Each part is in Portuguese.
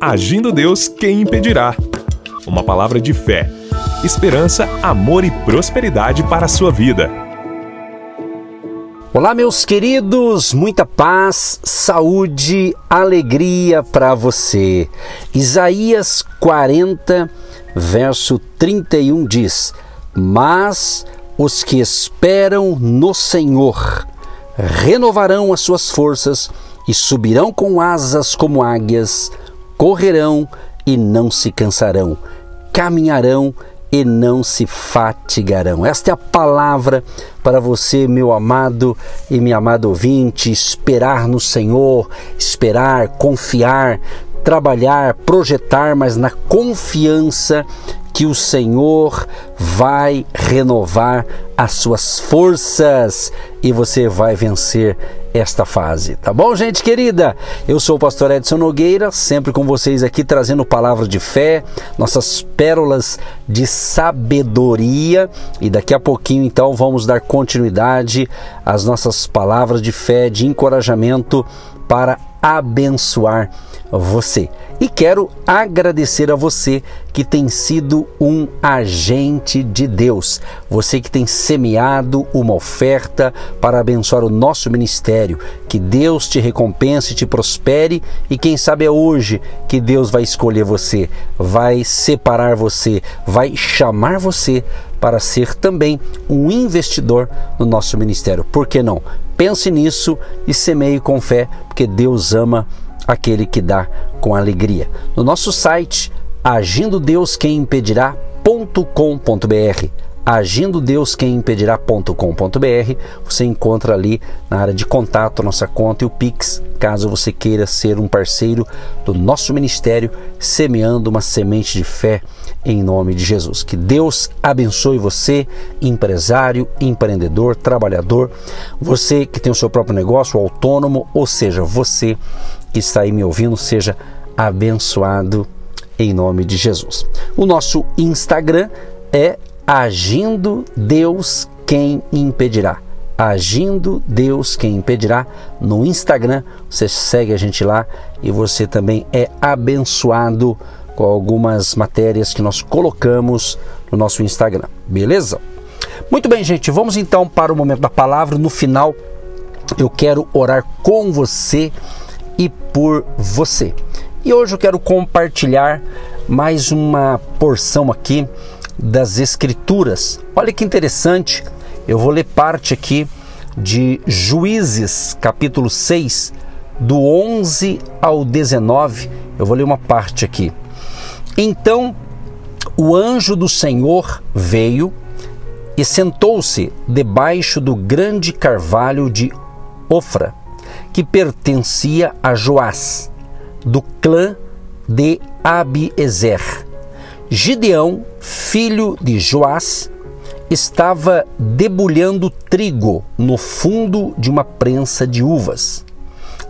Agindo Deus, quem impedirá? Uma palavra de fé, esperança, amor e prosperidade para a sua vida. Olá, meus queridos, muita paz, saúde, alegria para você. Isaías 40, verso 31 diz: Mas os que esperam no Senhor renovarão as suas forças e subirão com asas como águias, correrão e não se cansarão, caminharão e não se fatigarão. Esta é a palavra para você, meu amado e minha amada ouvinte, esperar no Senhor, esperar, confiar, trabalhar, projetar, mas na confiança que o Senhor vai renovar as suas forças e você vai vencer esta fase. Tá bom, gente querida? Eu sou o pastor Edson Nogueira, sempre com vocês aqui trazendo palavras de fé, nossas pérolas de sabedoria e daqui a pouquinho então vamos dar continuidade às nossas palavras de fé, de encorajamento para abençoar você. E quero agradecer a você que tem sido um agente de Deus, você que tem semeado uma oferta para abençoar o nosso ministério. Que Deus te recompense, te prospere e quem sabe é hoje que Deus vai escolher você, vai separar você, vai chamar você para ser também um investidor no nosso ministério. Por que não? Pense nisso e semeie com fé, porque Deus ama aquele que dá com alegria. No nosso site, agindo Deus quem impedirá.com.br agindo Deus quem impedirá.com.br, você encontra ali na área de contato nossa conta e o Pix, caso você queira ser um parceiro do nosso ministério, semeando uma semente de fé em nome de Jesus. Que Deus abençoe você, empresário, empreendedor, trabalhador, você que tem o seu próprio negócio, autônomo, ou seja, você que está aí me ouvindo, seja abençoado em nome de Jesus. O nosso Instagram é Agindo Deus quem impedirá. Agindo Deus quem impedirá no Instagram. Você segue a gente lá e você também é abençoado com algumas matérias que nós colocamos no nosso Instagram. Beleza? Muito bem, gente. Vamos então para o momento da palavra. No final, eu quero orar com você e por você. E hoje eu quero compartilhar mais uma porção aqui das Escrituras. Olha que interessante, eu vou ler parte aqui de Juízes, capítulo 6, do 11 ao 19. Eu vou ler uma parte aqui. Então o anjo do Senhor veio e sentou-se debaixo do grande carvalho de Ofra, que pertencia a Joás, do clã de Abiezer Gideão, filho de Joás, estava debulhando trigo no fundo de uma prensa de uvas,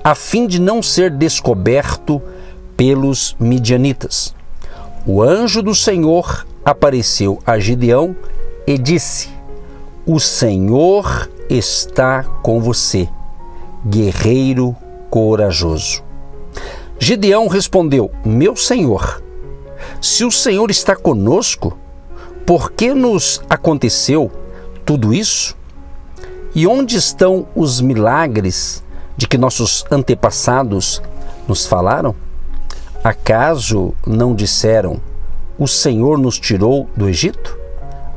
a fim de não ser descoberto pelos midianitas. O anjo do Senhor apareceu a Gideão e disse: O Senhor está com você, guerreiro corajoso. Gideão respondeu: Meu senhor, se o Senhor está conosco, por que nos aconteceu tudo isso? E onde estão os milagres de que nossos antepassados nos falaram? Acaso não disseram: O Senhor nos tirou do Egito?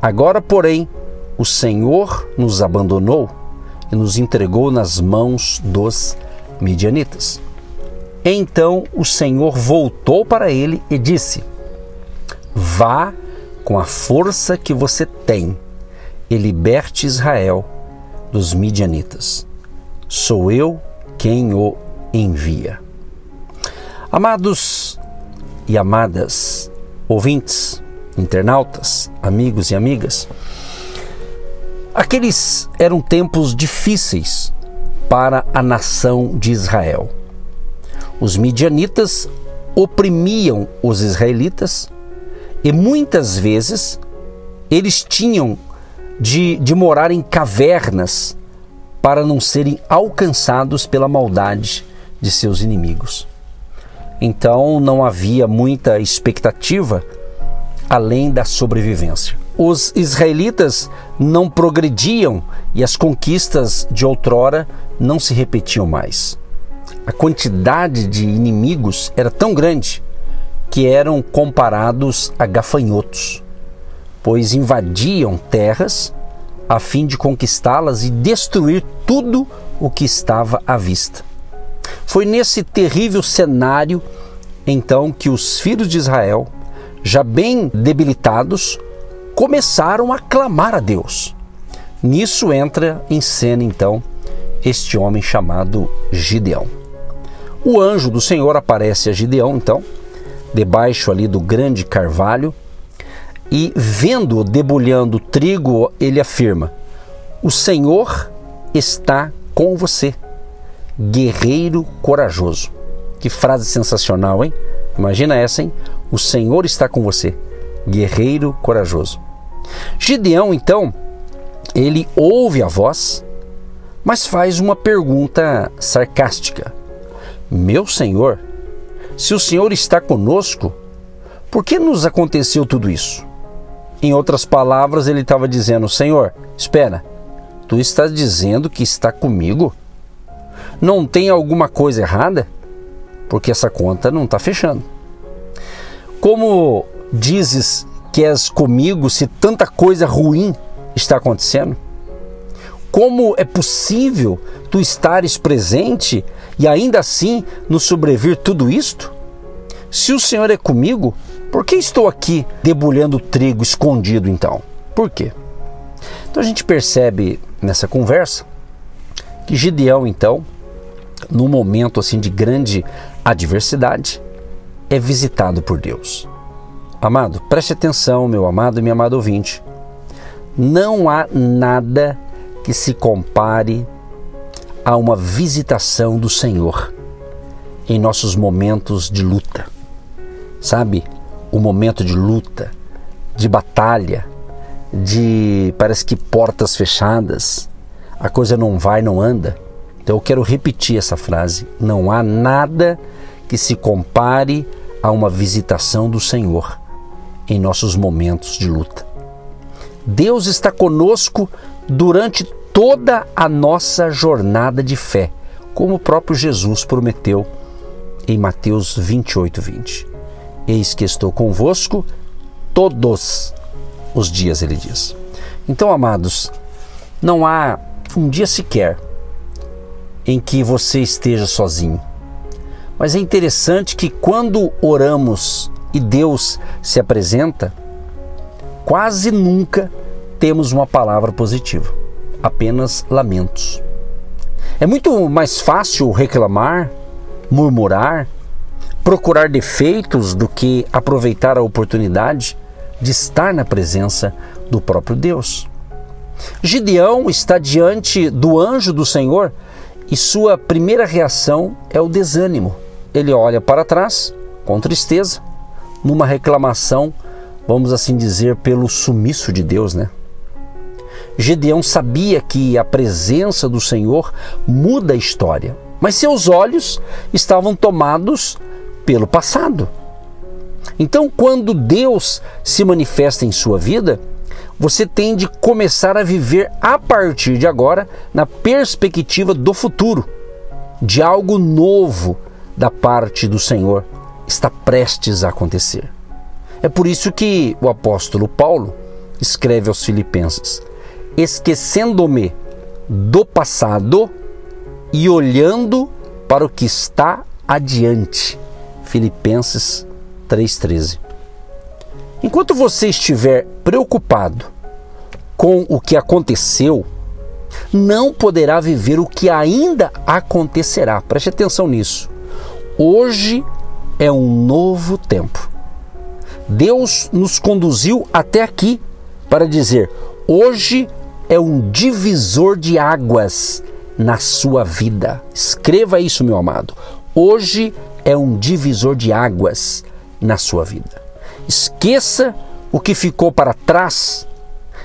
Agora, porém, o Senhor nos abandonou e nos entregou nas mãos dos midianitas. Então o Senhor voltou para ele e disse: Vá com a força que você tem e liberte Israel dos midianitas. Sou eu quem o envia. Amados e amadas ouvintes, internautas, amigos e amigas, aqueles eram tempos difíceis para a nação de Israel. Os midianitas oprimiam os israelitas e muitas vezes eles tinham de, de morar em cavernas para não serem alcançados pela maldade de seus inimigos. Então não havia muita expectativa além da sobrevivência. Os israelitas não progrediam e as conquistas de outrora não se repetiam mais. A quantidade de inimigos era tão grande que eram comparados a gafanhotos, pois invadiam terras a fim de conquistá-las e destruir tudo o que estava à vista. Foi nesse terrível cenário então que os filhos de Israel, já bem debilitados, começaram a clamar a Deus. Nisso entra em cena então este homem chamado Gideão. O anjo do Senhor aparece a Gideão então, debaixo ali do grande carvalho, e vendo-o debulhando trigo, ele afirma: O Senhor está com você, guerreiro corajoso. Que frase sensacional, hein? Imagina essa, hein? O Senhor está com você, guerreiro corajoso. Gideão, então, ele ouve a voz, mas faz uma pergunta sarcástica: Meu Senhor, se o Senhor está conosco, por que nos aconteceu tudo isso? Em outras palavras, ele estava dizendo: Senhor, espera, tu estás dizendo que está comigo? Não tem alguma coisa errada? Porque essa conta não está fechando. Como dizes que és comigo se tanta coisa ruim está acontecendo? Como é possível tu estares presente e ainda assim nos sobrevir tudo isto? Se o Senhor é comigo, por que estou aqui debulhando trigo escondido então? Por quê? Então a gente percebe nessa conversa que Gideão então, num momento assim de grande adversidade, é visitado por Deus. Amado, preste atenção, meu amado e minha amada ouvinte. Não há nada que se compare a uma visitação do Senhor em nossos momentos de luta. Sabe, o momento de luta, de batalha, de parece que portas fechadas, a coisa não vai, não anda. Então eu quero repetir essa frase: não há nada que se compare a uma visitação do Senhor em nossos momentos de luta. Deus está conosco durante toda a nossa jornada de fé, como o próprio Jesus prometeu em Mateus 28, 20. Eis que estou convosco todos os dias, ele diz. Então, amados, não há um dia sequer em que você esteja sozinho. Mas é interessante que quando oramos e Deus se apresenta, quase nunca temos uma palavra positiva, apenas lamentos. É muito mais fácil reclamar, murmurar, procurar defeitos do que aproveitar a oportunidade de estar na presença do próprio Deus. Gideão está diante do anjo do Senhor e sua primeira reação é o desânimo. Ele olha para trás com tristeza numa reclamação, vamos assim dizer, pelo sumiço de Deus, né? Gedeão sabia que a presença do Senhor muda a história, mas seus olhos estavam tomados pelo passado. Então, quando Deus se manifesta em sua vida, você tem de começar a viver a partir de agora na perspectiva do futuro, de algo novo da parte do Senhor está prestes a acontecer. É por isso que o apóstolo Paulo escreve aos Filipenses: esquecendo-me do passado e olhando para o que está adiante. Filipenses 3,13. Enquanto você estiver preocupado com o que aconteceu, não poderá viver o que ainda acontecerá. Preste atenção nisso. Hoje é um novo tempo. Deus nos conduziu até aqui para dizer: hoje é um divisor de águas na sua vida. Escreva isso, meu amado. Hoje é um divisor de águas na sua vida. Esqueça o que ficou para trás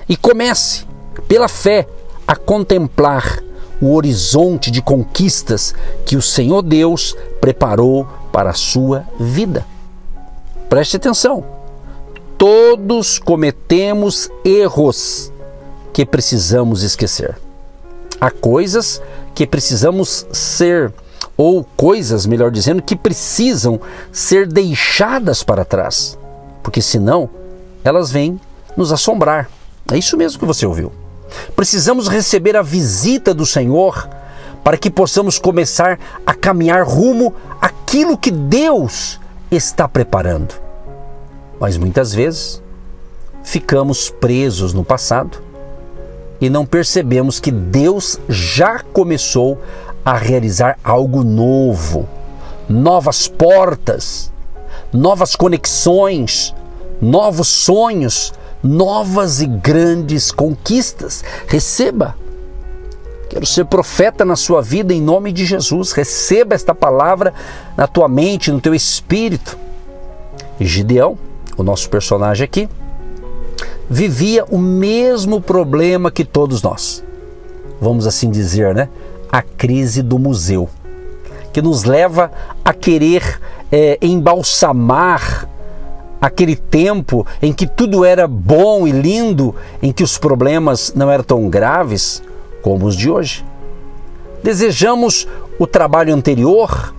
e comece, pela fé, a contemplar o horizonte de conquistas que o Senhor Deus preparou para a sua vida. Preste atenção. Todos cometemos erros que precisamos esquecer. Há coisas que precisamos ser, ou coisas, melhor dizendo, que precisam ser deixadas para trás, porque senão elas vêm nos assombrar. É isso mesmo que você ouviu. Precisamos receber a visita do Senhor para que possamos começar a caminhar rumo àquilo que Deus está preparando. Mas muitas vezes ficamos presos no passado e não percebemos que Deus já começou a realizar algo novo, novas portas, novas conexões, novos sonhos, novas e grandes conquistas. Receba Quero ser profeta na sua vida em nome de Jesus. Receba esta palavra na tua mente, no teu espírito. Gideão, o nosso personagem aqui, vivia o mesmo problema que todos nós. Vamos assim dizer, né? A crise do museu, que nos leva a querer é, embalsamar aquele tempo em que tudo era bom e lindo, em que os problemas não eram tão graves como os de hoje. Desejamos o trabalho anterior,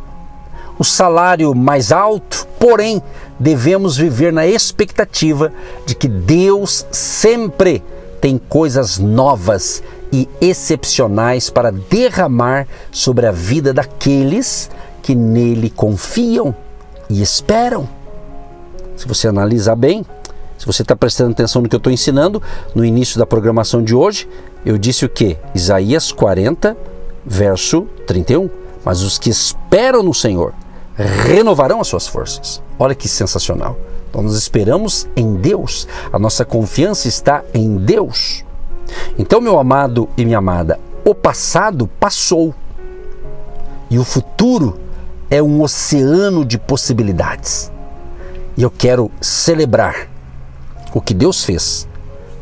o salário mais alto, porém devemos viver na expectativa de que Deus sempre tem coisas novas e excepcionais para derramar sobre a vida daqueles que nele confiam e esperam. Se você analisar bem, se você está prestando atenção no que eu estou ensinando, no início da programação de hoje, eu disse o que? Isaías 40, verso 31. Mas os que esperam no Senhor renovarão as suas forças. Olha que sensacional. Então nós esperamos em Deus, a nossa confiança está em Deus. Então, meu amado e minha amada, o passado passou e o futuro é um oceano de possibilidades. E eu quero celebrar o que Deus fez,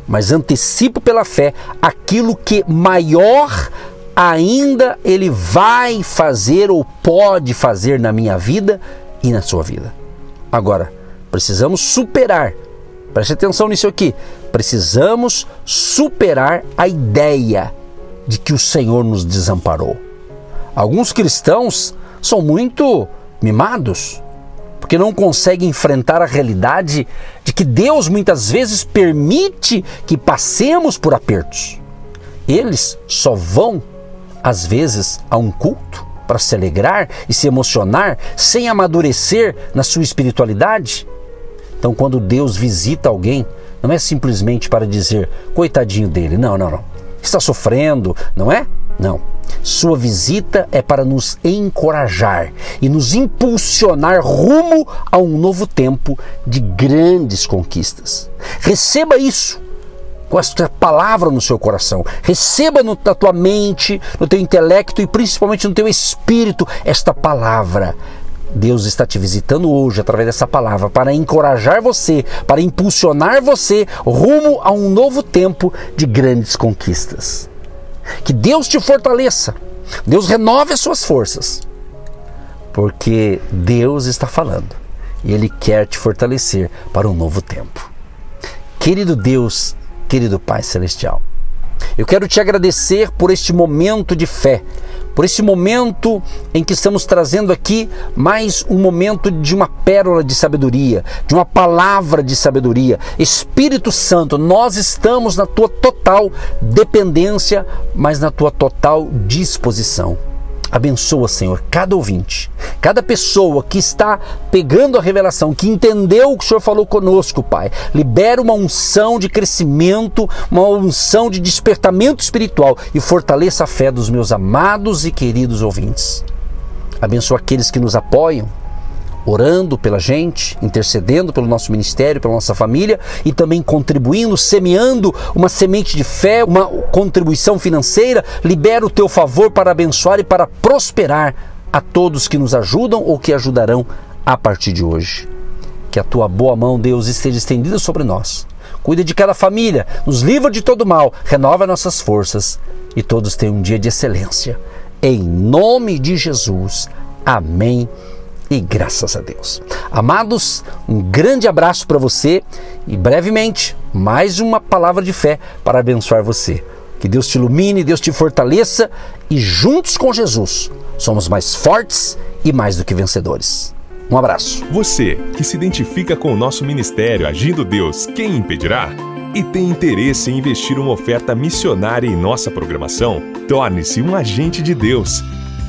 mas antecipo pela fé aquilo que maior ainda Ele vai fazer ou pode fazer na minha vida e na sua vida. Agora, precisamos superar, preste atenção nisso aqui, precisamos superar a ideia de que o Senhor nos desamparou. Alguns cristãos são muito mimados, porque não consegue enfrentar a realidade de que Deus muitas vezes permite que passemos por apertos. Eles só vão, às vezes, a um culto para se alegrar e se emocionar sem amadurecer na sua espiritualidade. Então, quando Deus visita alguém, não é simplesmente para dizer, coitadinho dele. Não, não, não. Está sofrendo, não é? Não. Sua visita é para nos encorajar e nos impulsionar rumo a um novo tempo de grandes conquistas. Receba isso com esta palavra no seu coração. Receba no, na tua mente, no teu intelecto e principalmente no teu espírito esta palavra. Deus está te visitando hoje através dessa palavra para encorajar você, para impulsionar você rumo a um novo tempo de grandes conquistas. Que Deus te fortaleça. Deus renove as suas forças. Porque Deus está falando e Ele quer te fortalecer para um novo tempo. Querido Deus, querido Pai Celestial, eu quero te agradecer por este momento de fé, por esse momento em que estamos trazendo aqui mais um momento de uma pérola de sabedoria, de uma palavra de sabedoria. Espírito Santo, nós estamos na tua total dependência, mas na tua total disposição. Abençoa, Senhor, cada ouvinte, cada pessoa que está pegando a revelação, que entendeu o que o Senhor falou conosco, Pai. Libera uma unção de crescimento, uma unção de despertamento espiritual e fortaleça a fé dos meus amados e queridos ouvintes. Abençoa aqueles que nos apoiam, orando pela gente, intercedendo pelo nosso ministério, pela nossa família e também contribuindo, semeando uma semente de fé, uma contribuição financeira. Libera o teu favor para abençoar e para prosperar a todos que nos ajudam ou que ajudarão a partir de hoje. Que a tua boa mão, Deus, esteja estendida sobre nós. Cuida de cada família, nos livra de todo mal, renova nossas forças e todos tenham um dia de excelência. Em nome de Jesus. Amém e graças a Deus. Amados, um grande abraço para você e brevemente mais uma palavra de fé para abençoar você. Que Deus te ilumine, Deus te fortaleça e juntos com Jesus somos mais fortes e mais do que vencedores. Um abraço. Você que se identifica com o nosso ministério Agindo Deus, quem impedirá? E tem interesse em investir uma oferta missionária em nossa programação? Torne-se um agente de Deus